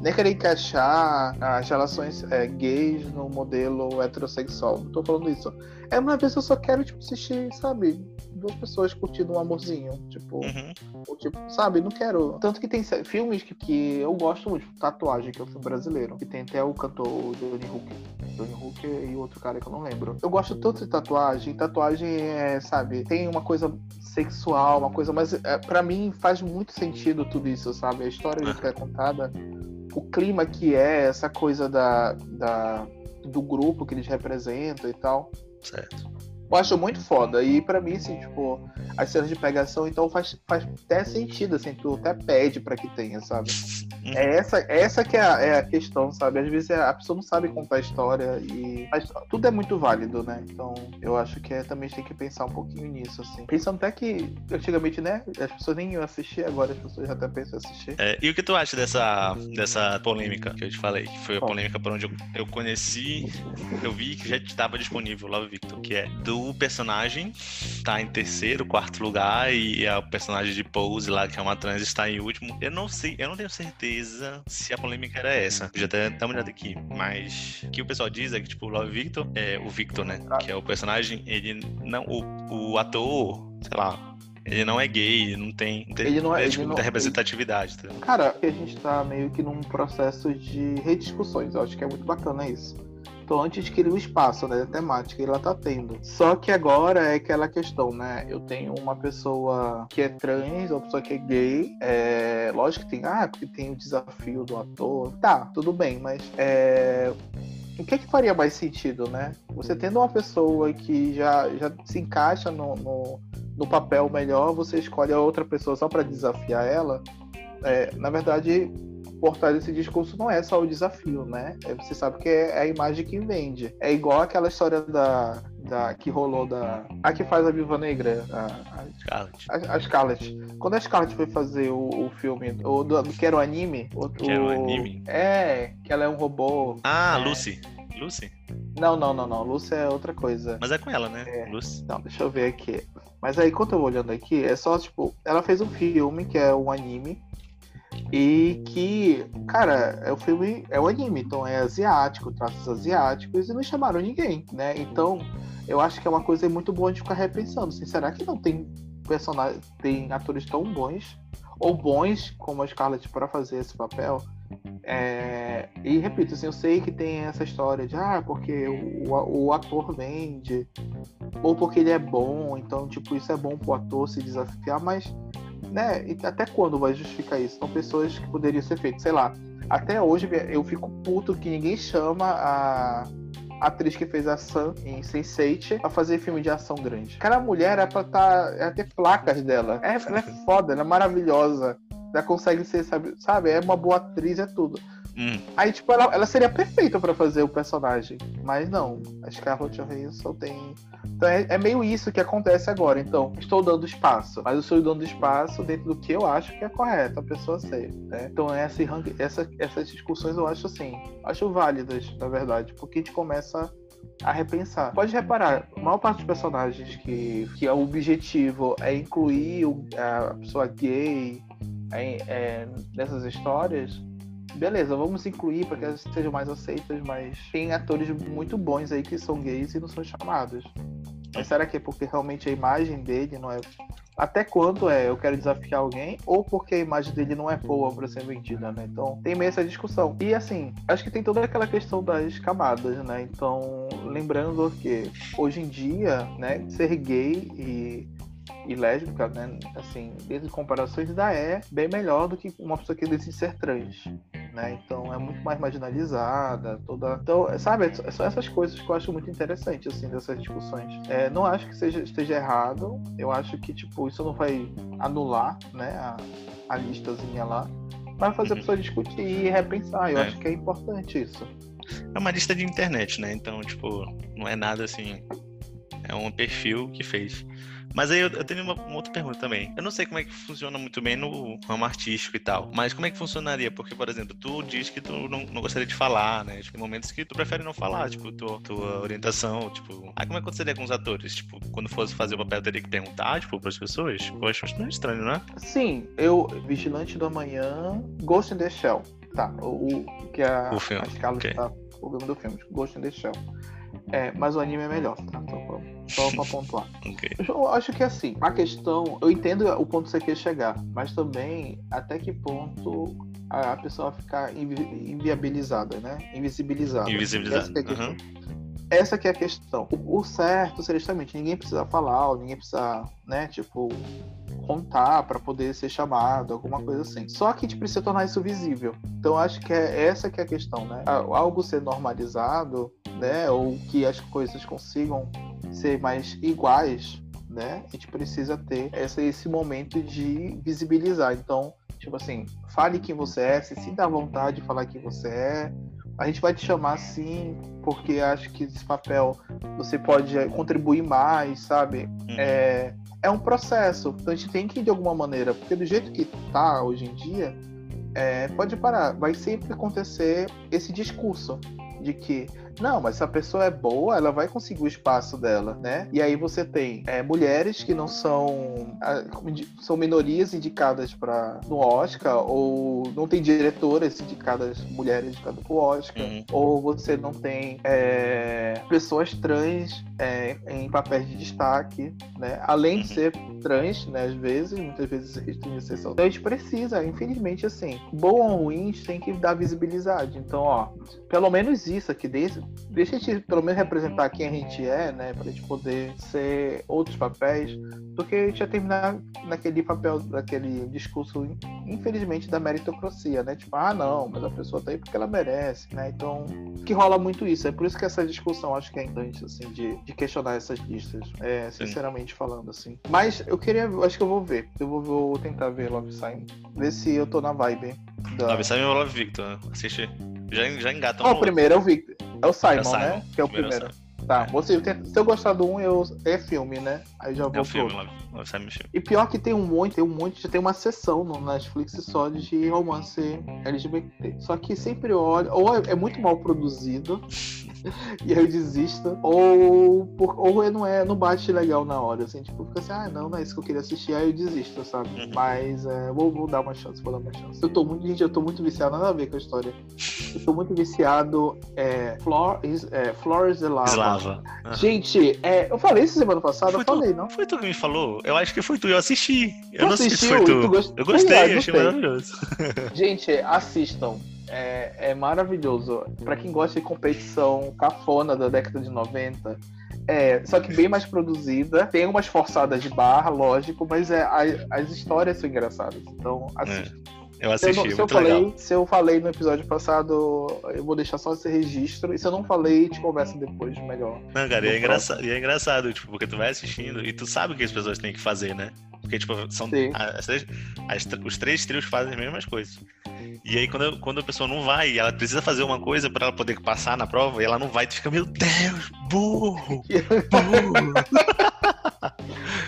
Nem querer encaixar as relações é, gays no modelo heterossexual. Não tô falando isso. É uma vez eu só quero, tipo, assistir, sabe? Duas pessoas curtindo um amorzinho. Tipo. Uhum. Ou, tipo, sabe, não quero. Tanto que tem filmes que, que eu gosto muito, tipo, Tatuagem, que é um filme brasileiro, que tem até o cantor Johnny Hooker. Johnny Hooker e outro cara que eu não lembro. Eu gosto tanto de tatuagem. Tatuagem é, sabe, tem uma coisa sexual, uma coisa, mas é, para mim faz muito sentido tudo isso, sabe? A história que é contada, o clima que é, essa coisa da, da do grupo que eles representam e tal. Certo. Eu acho muito foda. E pra mim, assim, tipo, as cenas de pegação, então faz, faz até sentido, assim, tu até pede pra que tenha, sabe? É essa, é essa que é a, é a questão, sabe? Às vezes a pessoa não sabe contar a história e. Mas tudo é muito válido, né? Então eu acho que é, também tem que pensar um pouquinho nisso, assim. Pensando até que antigamente, né? As pessoas nem iam assistir, agora as pessoas já até pensam em assistir. É, e o que tu acha dessa, dessa polêmica que eu te falei? Que foi a polêmica por onde eu, eu conheci, eu vi que já estava disponível Love Victor, que é do personagem tá em terceiro, quarto lugar e a personagem de Pose lá, que é uma trans, está em último. Eu não sei, eu não tenho certeza se a polêmica era essa. Eu já até uma olhada aqui, mas o que o pessoal diz é que tipo o Love Victor, é o Victor, né, que é o personagem, ele não o, o ator, sei lá, ele não é gay, ele não tem, não tem Ele não é- ele tipo, não- muita representatividade. tá? Cara, a gente tá meio que num processo de rediscussões. Eu acho que é muito bacana isso. Então, antes que ele o espaço, né? Temática, ela tá tendo. Só que agora é aquela questão, né? Eu tenho uma pessoa que é trans, uma pessoa que é gay. É... Lógico que tem, ah, porque tem o desafio do ator. Tá, tudo bem, mas é. O que, que faria mais sentido, né? Você tendo uma pessoa que já, já se encaixa no, no, no papel melhor, você escolhe a outra pessoa só para desafiar ela. É, na verdade, por trás desse discurso não é só o desafio, né? É, você sabe que é a imagem que vende. É igual aquela história da, da que rolou da. A que faz a Viva Negra, a, Scarlett. a, a Scarlett. Quando a Scarlett foi fazer o, o filme, o do, do que era o anime. O, Que era um o- anime? É, que ela é um robô. Ah, É. Lucy. Lucy? Não, não, não, não. Lúcia é outra coisa. Mas é com ela, né? É. Lucy. Não, deixa eu ver aqui. Mas aí, quando eu vou olhando aqui, é só, tipo, ela fez um filme que é um anime. E que, cara, é o filme, é o anime, então é asiático, traços asiáticos, e não chamaram ninguém, né? Então, eu acho que é uma coisa muito boa de ficar repensando. Assim, será que não tem personagens, tem atores tão bons, ou bons como a Scarlett para fazer esse papel? É, e repito, assim, eu sei que tem essa história de ah, porque o, o ator vende, ou porque ele é bom, então tipo, isso é bom pro ator se desafiar, mas né, e até quando vai justificar isso? São pessoas que poderiam ser feitas, sei lá. Até hoje eu fico puto que ninguém chama a, atriz que fez a Sam em Sense8 pra fazer filme de ação grande. Aquela mulher é pra tá, é ter placas dela. É, ela é foda, ela é maravilhosa. Ela consegue ser, sabe, sabe? É uma boa atriz, é tudo. Hum. Aí, tipo, ela, ela seria perfeita pra fazer o personagem. Mas não, a Scarlett Johansson tem. Então é, é meio isso que acontece agora. Então, estou dando espaço. Mas eu estou dando espaço dentro do que eu acho que é correto a pessoa ser. Né? Então, essa, essa, essas discussões eu acho assim, acho válidas, na verdade. Porque a gente começa a repensar. Pode reparar, a maior parte dos personagens que, que é o objetivo é incluir a pessoa gay é, é, nessas histórias, beleza, vamos incluir para que elas sejam mais aceitas, mas tem atores muito bons aí que são gays e não são chamados. Mas será que é porque realmente a imagem dele não é. Até quando é eu quero desafiar alguém, ou porque a imagem dele não é boa para ser vendida, né? Então tem meio essa discussão. E assim, acho que tem toda aquela questão das camadas, né? Então, lembrando que hoje em dia, né, ser gay e e lésbica, né? Assim, desde comparações ainda é bem melhor do que uma pessoa que decide ser trans, né? Então é muito mais marginalizada, toda. Então, sabe, são essas coisas que eu acho muito interessante, assim, dessas discussões. É, não acho que seja, esteja errado, eu acho que, tipo, isso não vai anular, né, a, a listazinha lá, mas fazer a uhum. pessoa discutir e repensar. Eu é. acho que é importante isso. É uma lista de internet, né? Então, tipo, não é nada assim. É um perfil que fez. Mas aí eu, eu tenho uma, uma, outra pergunta também. Eu não sei como é que funciona muito bem no ramo artístico e tal, mas como é que funcionaria? Porque, por exemplo, tu diz que tu não, não gostaria de falar, né? Tipo, em momentos que tu prefere não falar, tipo, tua, tua orientação, tipo... Aí como é que aconteceria com os atores? Tipo, quando fosse fazer o papel, teria que perguntar, tipo, pras pessoas? Tipo, eu acho bastante estranho, né? Sim, eu, Vigilante do Amanhã, Ghost in the Shell, tá, o, o que a, o filme. a escala okay. está o nome do filme, Ghost in the Shell. É, mas o anime é melhor, tá? Só, só pra pontuar. okay. Eu acho que assim, a questão. Eu entendo o ponto que você quer chegar, mas também até que ponto a, pessoa ficar invi inviabilizada, né? Invisibilizada. Invisibilizada. Essa que é a uhum. Essa que é a questão. O, o certo seria justamente ninguém precisa falar, ou ninguém precisa, né, tipo, contar para poder ser chamado, alguma coisa assim. Só que a gente precisa tornar isso visível. Então acho que é essa que é a questão, né? Algo ser normalizado, né? Ou que as coisas consigam ser mais iguais, né? A gente precisa ter essa, esse momento de visibilizar. Então, tipo assim, fale quem você é, se sinta à vontade de falar quem você é. A gente vai te chamar assim, porque acho que esse papel você pode contribuir mais, sabe? Uhum. É, é um processo. Então a gente tem que ir de alguma maneira, porque do jeito que tá hoje em dia, é, pode parar. Vai sempre acontecer esse discurso de que não, mas se a pessoa é boa, ela vai conseguir o espaço dela, né? E aí você tem é, mulheres que não são são minorias indicadas para no Oscar ou não tem diretoras indicadas mulheres indicadas para o Oscar uhum. ou você não tem é, pessoas trans é, em papéis de destaque, né? Além de uhum. ser trans, né? Às vezes, muitas vezes tem exceção. Então a gente precisa, infelizmente, assim, bom ou ruim, a gente tem que dar visibilidade. Então, ó, pelo menos isso aqui desse deixa a gente pelo menos representar quem a gente é, né? Pra gente poder ser outros papéis, do que a gente ia terminar naquele papel, naquele discurso, infelizmente, da meritocracia, né? Tipo, ah, não, mas a pessoa tá aí porque ela merece, né? Então, que rola muito isso. É por isso que essa discussão acho que é importante, assim, de, de questionar essas listas, é, sinceramente Sim. falando, assim. Mas eu queria, acho que eu vou ver. Eu vou, vou tentar ver Love Sign, ver se eu tô na vibe. Da... Love Sign ou Love Victor, assiste. Já, já engata. Oh, o primeiro é o Victor. É o Simon, é Simon. né? Que é o primeiro. primeiro. Tá, você, se eu gostar do um, eu, é filme, né? Aí já vou é o filme, lá, filme. E pior que tem um monte, tem um monte, já tem uma sessão no Netflix só de romance LGBT. Só que sempre olha, ou é, é muito mal produzido, e aí eu desisto, ou, por, ou não é, não bate legal na hora, assim, tipo, fica assim, ah, não, não é isso que eu queria assistir, aí eu desisto, sabe? Uhum. Mas é, vou, vou dar uma chance, vou dar uma chance. Eu tô muito, gente, eu tô muito viciado, nada a ver com a história. Eu tô muito viciado, é, Flor, é, Flores de Lava. Lava. Uhum. Gente, é, eu falei isso semana passada, foi eu falei, não? Foi tu que me falou? Eu acho que foi tu, eu assisti. Eu tu não se foi tu. tu gost... Eu gostei, eu achei maravilhoso. Gente, assistam é, é maravilhoso. Para quem gosta de competição cafona da década de 90, é, só que bem mais produzida. Tem umas forçadas de barra, lógico, mas é, a, as histórias são engraçadas. Então, assista. É. Eu assisti, se eu, não- se eu muito legal. falei, se eu falei no episódio passado, eu vou deixar só esse registro. E se eu não falei, gente conversa depois melhor. Não, cara, e é, engraçado, e é engraçado, tipo, porque tu vai assistindo e tu sabe o que as pessoas têm que fazer, né? Porque, tipo, são as as os três trios fazem as mesmas coisas. E aí, quando, quando a pessoa não vai, ela precisa fazer uma coisa pra ela poder passar na prova, e ela não vai, tu fica, meu Deus, burro! burro.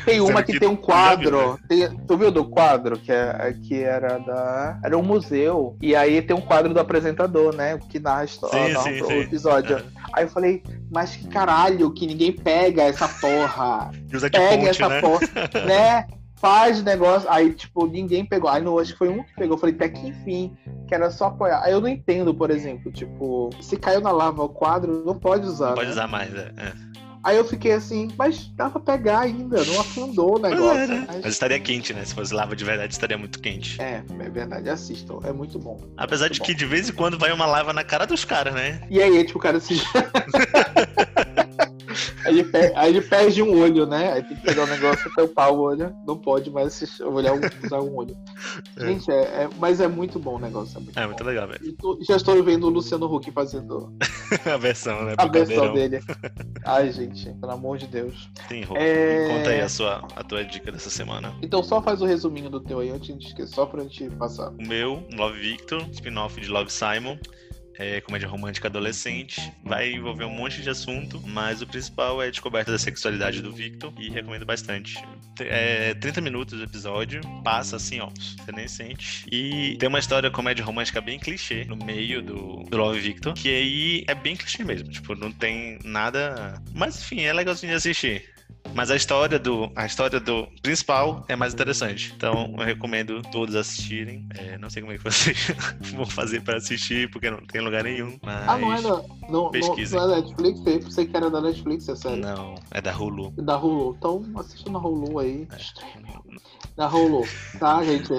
Tem uma que, que tem um já viu, quadro. tem- tu viu do quadro? Que, é, que era da. Era um museu. E aí tem um quadro do apresentador, né? Que narra a história, Sim, sim, o sim. episódio. É. Aí eu falei, mas que caralho, que ninguém pega essa porra. Pega ponte, essa né? porra, né? Faz negócio. Aí, tipo, ninguém pegou. Aí, no, acho que foi um que pegou. Eu falei, até que enfim, que era só apoiar. Aí eu não entendo, por exemplo, tipo, se caiu na lava o quadro, não pode usar. Não pode né? usar mais, é. é. Aí eu fiquei assim, mas dá pra pegar ainda, não afundou o negócio. Mas é, né? Mas- Mas estaria quente, né? Se fosse lava de verdade, estaria muito quente. É, é verdade, assistam, é muito bom. Apesar de Muito que de vez em quando vai uma lava na cara dos caras, né? E aí, tipo, o cara se. aí, ele aí ele perde um olho, né? Aí tem que pegar o negócio e tampar o olho. Não pode mais assistir- olhar um- usar um olho. É. Gente, é, é- mas é muito bom o negócio. É muito É muito legal, velho. Tô- já estou vendo o Luciano Huck fazendo A versão, né? a versão dele. Ai, gente, pelo amor de Deus. Sim, Rô. É... Conta aí a, sua, a tua dica dessa semana. Então só faz o resuminho do teu aí antes de esquecer, só pra gente passar. O meu, Love Victor, spin-off de Love Simon. É comédia romântica adolescente. Vai envolver um monte de assunto, mas o principal é a descoberta da sexualidade do Victor e recomendo bastante. É 30 minutos o episódio, passa assim, ó, você nem sente. E tem uma história comédia romântica bem clichê no meio do, do Love Victor, que aí é bem clichê mesmo, tipo, não tem nada. Mas enfim, é legalzinho de assistir. Mas a história do a história do principal é mais interessante. Então eu recomendo todos assistirem. É, não sei como é que vocês vão fazer para assistir, porque não tem lugar nenhum. Ah, não é da, não, não, pesquisem. não é da Netflix? Eu pensei que era da Netflix, é sério. Não, é da Hulu. Da Hulu. Então assista na Hulu aí. É. Da Hulu, tá, gente?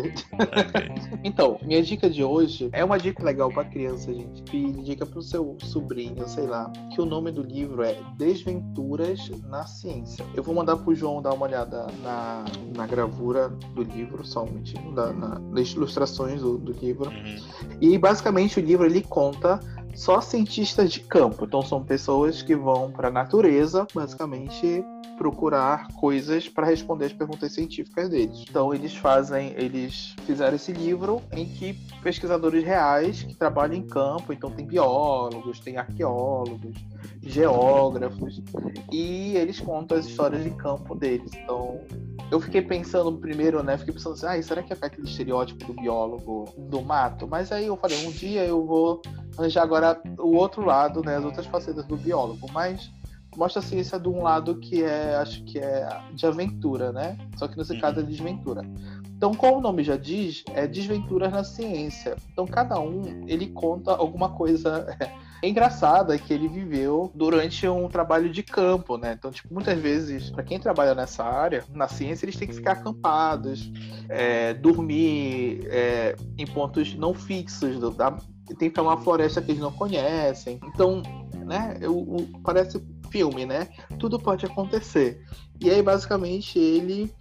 Então, minha dica de hoje é uma dica legal pra criança, gente. E dica pro seu sobrinho, sei lá. Que o nome do livro é Desventuras na Ciência. Eu vou mandar pro João dar uma olhada na, na gravura do livro, só um minutinho, da, na- nas ilustrações do, do livro. Uhum. E basicamente o livro ele conta só cientistas de campo. Então são pessoas que vão para a natureza, basicamente procurar coisas para responder as perguntas científicas deles. Então eles fazem, eles fizeram esse livro em que pesquisadores reais que trabalham em campo, então tem biólogos, tem arqueólogos, geógrafos e eles contam as histórias de campo deles. Então eu fiquei pensando primeiro, né? Fiquei pensando assim, ah, será que é aquele estereótipo do biólogo do mato? Mas aí eu falei, um dia eu vou arranjar agora o outro lado, né? As outras facetas do biólogo. Mas mostra a ciência de um lado que é, acho que é de aventura, né? Só que nesse caso é desventura. Então, como o nome já diz, é desventuras na ciência. Então, cada um ele conta alguma coisa engraçada que ele viveu durante um trabalho de campo, né? Então, tipo, muitas vezes, para quem trabalha nessa área, na ciência, eles têm que ficar acampados, é, dormir é, em pontos não fixos, do- da, tem que uma floresta que eles não conhecem. Então, né? eu- o- parece filme, né? Tudo pode acontecer. E aí, basicamente, ele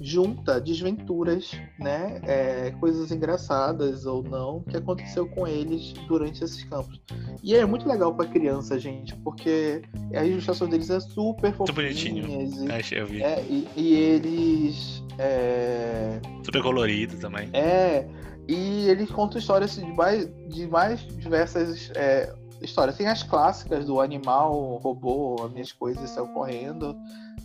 junta desventuras, né? É, coisas engraçadas ou não que aconteceu com eles durante esses campos. E é muito legal para criança, gente, porque a ilustração deles é super Muito bonitinho. e, Achei, eu vi. é, e, e eles é, Super colorido também. é, e ele conta histórias de mais, de mais diversas é, histórias. Tem as clássicas do animal, robô, as minhas coisas saiu correndo.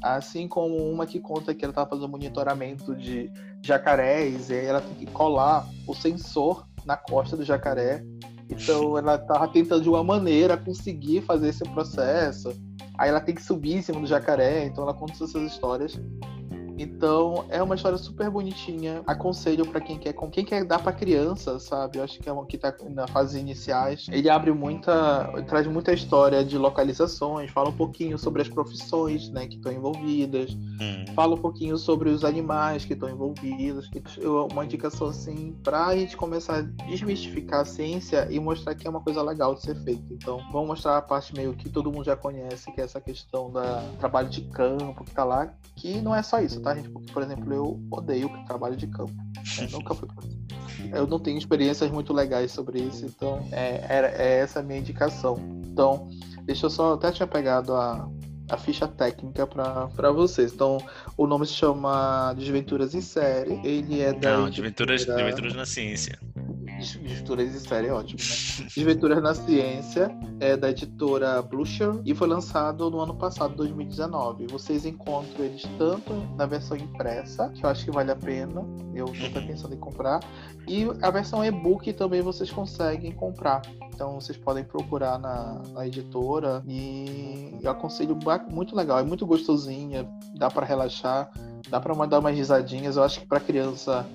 Assim como uma que conta que ela estava fazendo monitoramento de jacarés, e aí ela tem que colar o sensor na costa do jacaré. Então ela estava tentando de uma maneira conseguir fazer esse processo. Aí ela tem que subir em cima do jacaré, então ela conta essas histórias. Então, é uma história super bonitinha. Aconselho para quem quer, com quem quer dar para criança, sabe? Eu acho que é uma que tá na fase iniciais. Ele abre muita, traz muita história de localizações, fala um pouquinho sobre as profissões, né, que estão envolvidas, Hum. fala um pouquinho sobre os animais que estão envolvidos. Uma indicação assim para a gente começar a desmistificar a ciência e mostrar que é uma coisa legal de ser feita. Então, vamos mostrar a parte meio que todo mundo já conhece, que é essa questão da trabalho de campo que tá lá, que não é só isso, tá, gente? Porque, por exemplo, eu odeio trabalho de campo. né? Nunca fui. eu não tenho experiências muito legais sobre isso, então é, era, é essa a minha indicação. Então, deixa eu só. Até tinha pegado a, a ficha técnica para vocês. Então, o nome se chama Desventuras em Série. Ele é da. Não, Desventuras, Desventuras na Ciência. Desventuras em Série é ótimo, né? Desventuras na Ciência é da editora Blucher e foi lançado no ano passado, 2019. Vocês encontram eles tanto na versão impressa, que eu acho que vale a pena, eu estou pensando em comprar, e a versão e-book também vocês conseguem comprar. Então vocês podem procurar na, na editora e eu aconselho muito legal, é muito gostosinha, dá para relaxar, dá para mandar umas risadinhas. Eu acho que para criança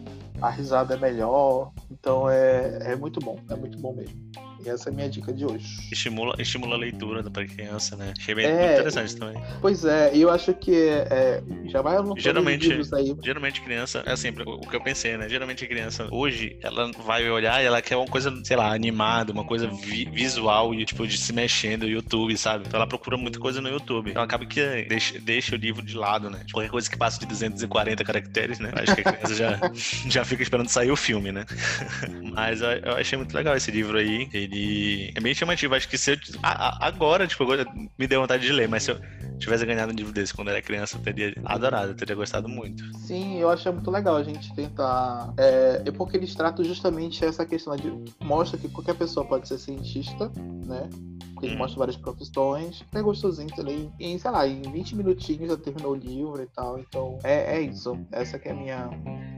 a risada é melhor, então é, é muito bom, é muito bom mesmo. E essa é a minha dica de hoje. Estimula, estimula a leitura para criança, né? Achei bem é, interessante também. Pois é, e eu acho que é, já vai geralmente, aí. Geralmente criança, é assim, o que eu pensei, né? Geralmente a criança, hoje, ela vai olhar e ela quer uma coisa, sei lá, animada, uma coisa vi visual e tipo de se mexendo no YouTube, sabe? Então ela procura muita coisa no YouTube. Então acaba que deixa, deixa o livro de lado, né? Tipo, qualquer coisa que passa de 240 caracteres, né? Acho que a criança já, já fica esperando sair o filme, né? Mas eu, eu achei muito legal esse livro aí. Ele ele é bem chamativo. Acho que se eu. Agora, tipo, agora me deu vontade de ler, mas se eu tivesse ganhado um livro desse quando era criança, eu teria adorado, eu teria gostado muito. Sim, eu acho muito legal a gente tentar. É, é porque eles tratam justamente essa questão de. Mostra que qualquer pessoa pode ser cientista, né? Porque ele hum. mostra várias profissões. É gostosinho também. Em, sei lá, em 20 minutinhos já terminou o livro e tal. Então, é, é isso. Essa que é a minha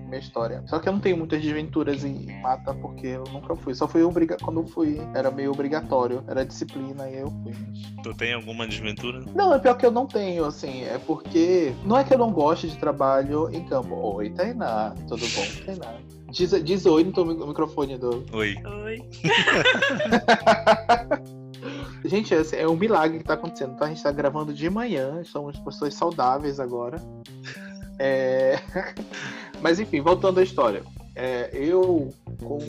minha história. Só que eu não tenho muitas desventuras em mata porque eu nunca fui. Só fui obriga quando eu fui, era meio obrigatório, era disciplina e eu fui. Tu tem alguma desventura? Não, é pior que eu não tenho, assim, é porque não é que eu não goste de trabalho em campo. Oi, Tainá, tudo bom, Tainá? Diz, diz oi no microfone do. Oi. Oi. Gente, é um milagre que tá acontecendo, tá? A gente tá gravando de manhã, somos pessoas saudáveis agora. É... Mas enfim, voltando à história. É, eu, como,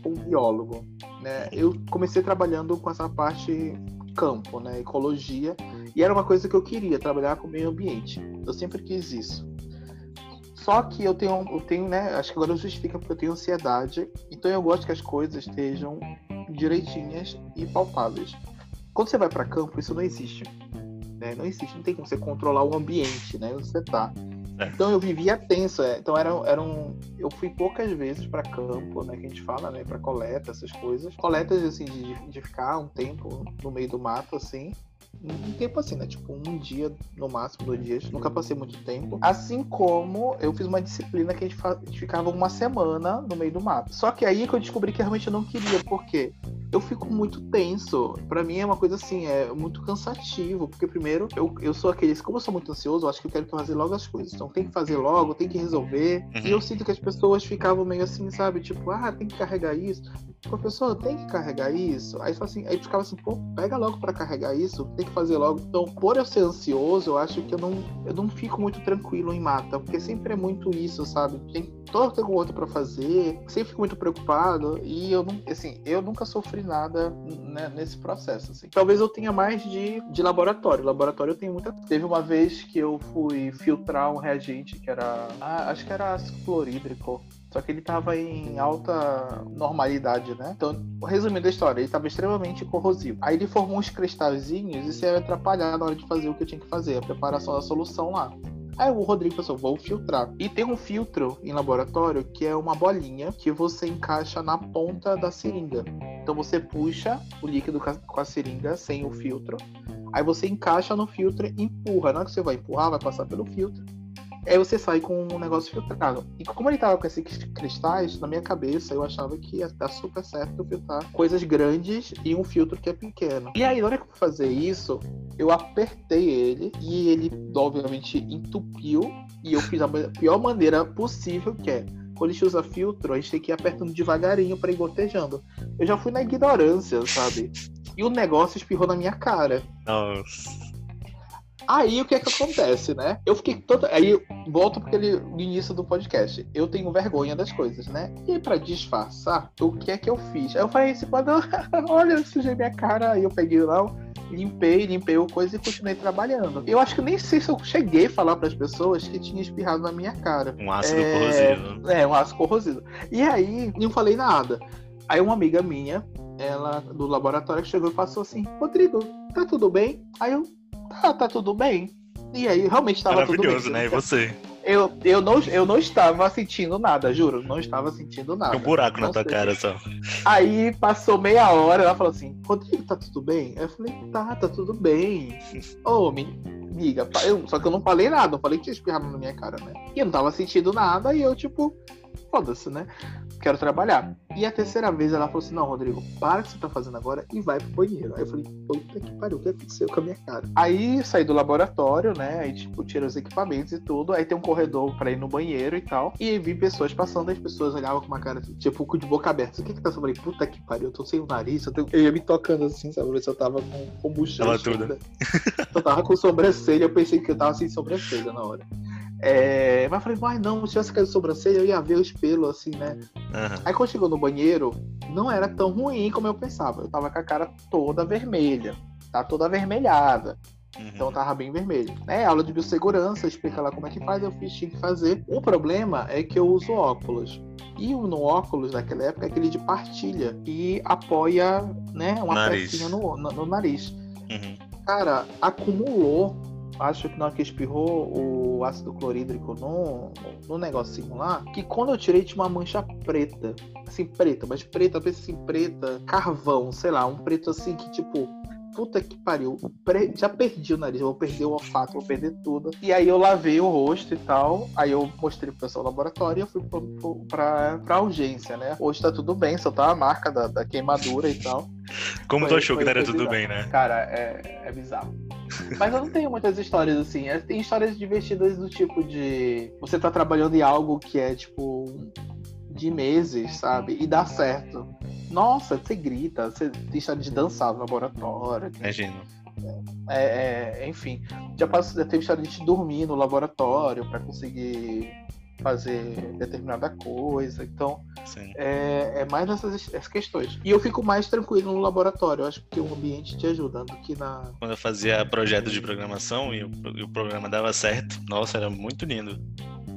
como, biólogo, né, eu comecei trabalhando com essa parte campo, né, ecologia, e era uma coisa que eu queria, trabalhar com o meio ambiente. Eu sempre quis isso. Só que eu tenho, eu tenho, né, acho que agora justifica porque eu tenho ansiedade, então eu gosto que as coisas estejam direitinhas e palpáveis. Quando você vai para campo, isso não existe. Né? Não existe, não tem como você controlar o ambiente, né, onde você tá. É. Então eu vivia tenso, é. então era, era um, eu fui poucas vezes para campo, né, que a gente fala, né, para coleta, essas coisas. Coletas assim de, de ficar um tempo no meio do mato assim, um tempo assim, né? Tipo, um dia, no máximo, dois dias. Nunca passei muito tempo. Assim como eu fiz uma disciplina que a gente, a gente ficava uma semana no meio do mato. Só que aí que eu descobri que realmente eu não queria, porque eu fico muito tenso. Para mim é uma coisa assim, é muito cansativo. Porque primeiro, eu, eu sou aquele, como eu sou muito ansioso, eu acho que eu quero fazer logo as coisas. Então tem que fazer logo, tem que resolver. Uhum. E eu sinto que as pessoas ficavam meio assim, sabe? Tipo, ah, tem que carregar isso. Professor, tem que carregar isso. Aí assim, aí ficava assim, pô, pega logo para carregar isso, tem que fazer logo. Então, por eu ser ansioso, eu acho que eu não, eu não fico muito tranquilo em mata, porque sempre é muito isso, sabe? Tem todo tem outro para fazer, sempre fico muito preocupado e eu não, assim, eu nunca sofri nada né, nesse processo, assim. Talvez eu tenha mais de, de laboratório. Laboratório eu tenho muita. Teve uma vez que eu fui filtrar um reagente que era, ah, acho que era ácido clorídrico. Só que ele estava em alta normalidade, né? Então, resumindo a história, ele estava extremamente corrosivo. Aí ele formou uns cristalzinhos e isso ia atrapalhar na hora de fazer o que eu tinha que fazer, a preparação da solução lá. Aí o Rodrigo pensou, vou filtrar. E tem um filtro em laboratório que é uma bolinha que você encaixa na ponta da seringa. Então você puxa o líquido com a seringa sem o filtro. Aí você encaixa no filtro e empurra. Na hora que você vai empurrar, vai passar pelo filtro. Aí você sai com um negócio filtrado. E como ele tava com esses cristais, na minha cabeça eu achava que ia dar super certo filtrar coisas grandes e um filtro que é pequeno. E aí, na hora que eu fui fazer isso, eu apertei ele e ele, obviamente, entupiu. E eu fiz a pior maneira possível, que é quando a gente usa filtro, a gente tem que ir apertando devagarinho para ir gotejando. Eu já fui na ignorância, sabe? E o negócio espirrou na minha cara. Nossa. Aí o que é que acontece, né? Eu fiquei toda. Aí volto porque ele no início do podcast. Eu tenho vergonha das coisas, né? E para disfarçar, o que é que eu fiz? Aí eu falei assim, quando olha, eu sujei minha cara, aí eu peguei lá, limpei, limpei o coisa e continuei trabalhando. Eu acho que nem sei se eu cheguei a falar para as pessoas que tinha espirrado na minha cara. Um ácido é... corrosivo. É, um ácido corrosivo. E aí, não falei nada. Aí uma amiga minha, ela do laboratório, chegou e passou assim: Rodrigo, tá tudo bem? Aí eu, tá, tá tudo bem. E aí realmente tava tudo bem. Maravilhoso, né? E você? Eu, eu, não, eu não estava sentindo nada, juro. Não estava sentindo nada. Tem um buraco na tua sei. cara só. Aí passou meia hora, ela falou assim: Rodrigo, tá tudo bem? Eu falei: tá, tá tudo bem. Ô, amiga, eu, só que eu não falei nada, não falei que tinha espirrado na minha cara, né? E eu não tava sentindo nada e eu, tipo, foda-se, né? Quero trabalhar. E a terceira vez ela falou assim: Não, Rodrigo, para o que você tá fazendo agora e vai pro banheiro. Aí eu falei: Puta que pariu, o que aconteceu com a minha cara? Aí saí do laboratório, né? Aí, tipo, tirei os equipamentos e tudo. Aí tem um corredor pra ir no banheiro e tal. E vi pessoas passando, as pessoas olhavam com uma cara, tipo, de boca aberta. O que que tá falando? Puta que pariu, eu tô sem o nariz. Eu, eu ia me tocando assim, sabe? Se eu tava com, com. Tava tudo. ainda. Eu tava com sobrancelha, eu pensei que eu tava sem sobrancelha na hora. É, mas falei, vai não, se tivesse caído sobrancelha, eu ia ver os pelos assim, né? Aham. Aí quando chegou no banheiro, não era tão ruim como eu pensava. Eu tava com a cara toda vermelha, tá toda avermelhada. Uhum. Então tava bem vermelho. É, aula de biossegurança, explica lá como é que faz, eu fiz, tinha que fazer. O problema é que eu uso óculos. E o no óculos daquela época é aquele de partilha, que apoia, né, uma pecinha no, no, no nariz. Uhum. Cara, acumulou. Acho que na hora que espirrou o ácido clorídrico no, no negocinho lá, que quando eu tirei tinha uma mancha preta. Assim, preta, mas preta, assim, preta, carvão, sei lá, um preto assim que tipo. Puta que pariu, já perdi o nariz, vou perder o olfato, vou perder tudo. E aí eu lavei o rosto e tal, aí eu mostrei pro pessoal do laboratório e eu fui pro, pra, pra urgência, né? Hoje tá tudo bem, só tá a marca da, da queimadura e tal. Como tu Foi- achou que daria tudo bizarro. bem, né? Cara, é, é bizarro. Mas eu não tenho muitas histórias assim. É, Tem histórias divertidas do tipo de você tá trabalhando em algo que é tipo de meses, sabe? E dá certo. Nossa, você grita, você tem história de dançar no laboratório. Imagino. É, é, enfim, já, passou, já teve história de dormir no laboratório para conseguir fazer determinada coisa. Então, é, é mais nessas essas questões. E eu fico mais tranquilo no laboratório, eu acho que o ambiente te ajuda do que na. Quando eu fazia projetos de programação e o, e o programa dava certo, nossa, era muito lindo.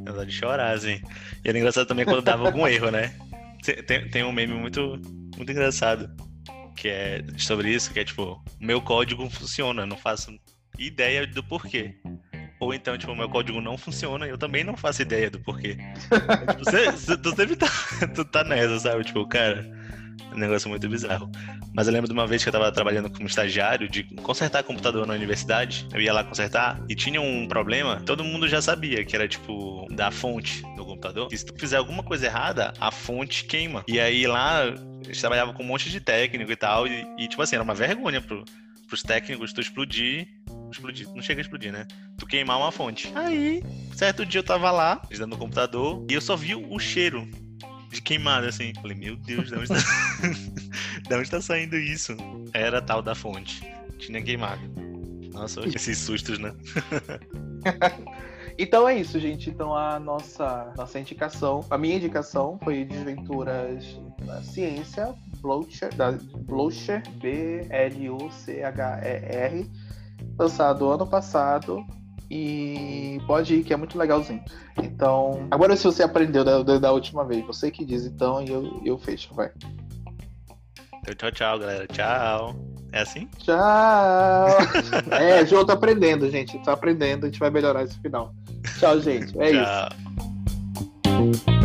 Era vontade de chorar, assim. E era engraçado também quando dava algum erro, né? Tem- Tem, tem um meme muito, muito engraçado que é sobre isso, que é tipo, meu código funciona, não faço ideia do porquê. Ou então, tipo, meu código não funciona e eu também não faço ideia do porquê. tipo, você, você- tu sempre tá, tu tá nessa, sabe? Tipo, cara, é um negócio muito bizarro. Mas eu lembro de uma vez que eu tava trabalhando como estagiário de consertar computador na universidade. Eu ia lá consertar e tinha um problema, todo mundo já sabia, que era tipo da fonte do computador. Que se tu fizer alguma coisa errada, a fonte queima. E aí lá, a gente trabalhava com um monte de técnico e tal. E, e, tipo assim, era uma vergonha pro, pros técnicos tu explodir. Explodir, não chega a explodir, né? Tu queimar uma fonte. Aí, certo dia eu tava lá, dentro do computador, e eu só vi o cheiro de queimado, assim. Falei, meu Deus, de onde tá, de onde tá saindo isso? Era a tal da fonte. Tinha queimado. Nossa, esses sustos, né? Então é isso, gente. Então a nossa, nossa indicação, a minha indicação foi Desventuras na Ciência, Blocher, da Blocher, B-L-U-C-H-E-R, lançado ano passado. E pode ir, que é muito legalzinho. Então, agora se você aprendeu da, da, última vez, você que diz então, e eu, eu fecho, vai. Então, tchau, tchau, galera. Tchau. É assim? Tchau! é, João tá aprendendo, gente. Tá aprendendo, a gente vai melhorar esse final. Tchau, gente. É isso. tchau.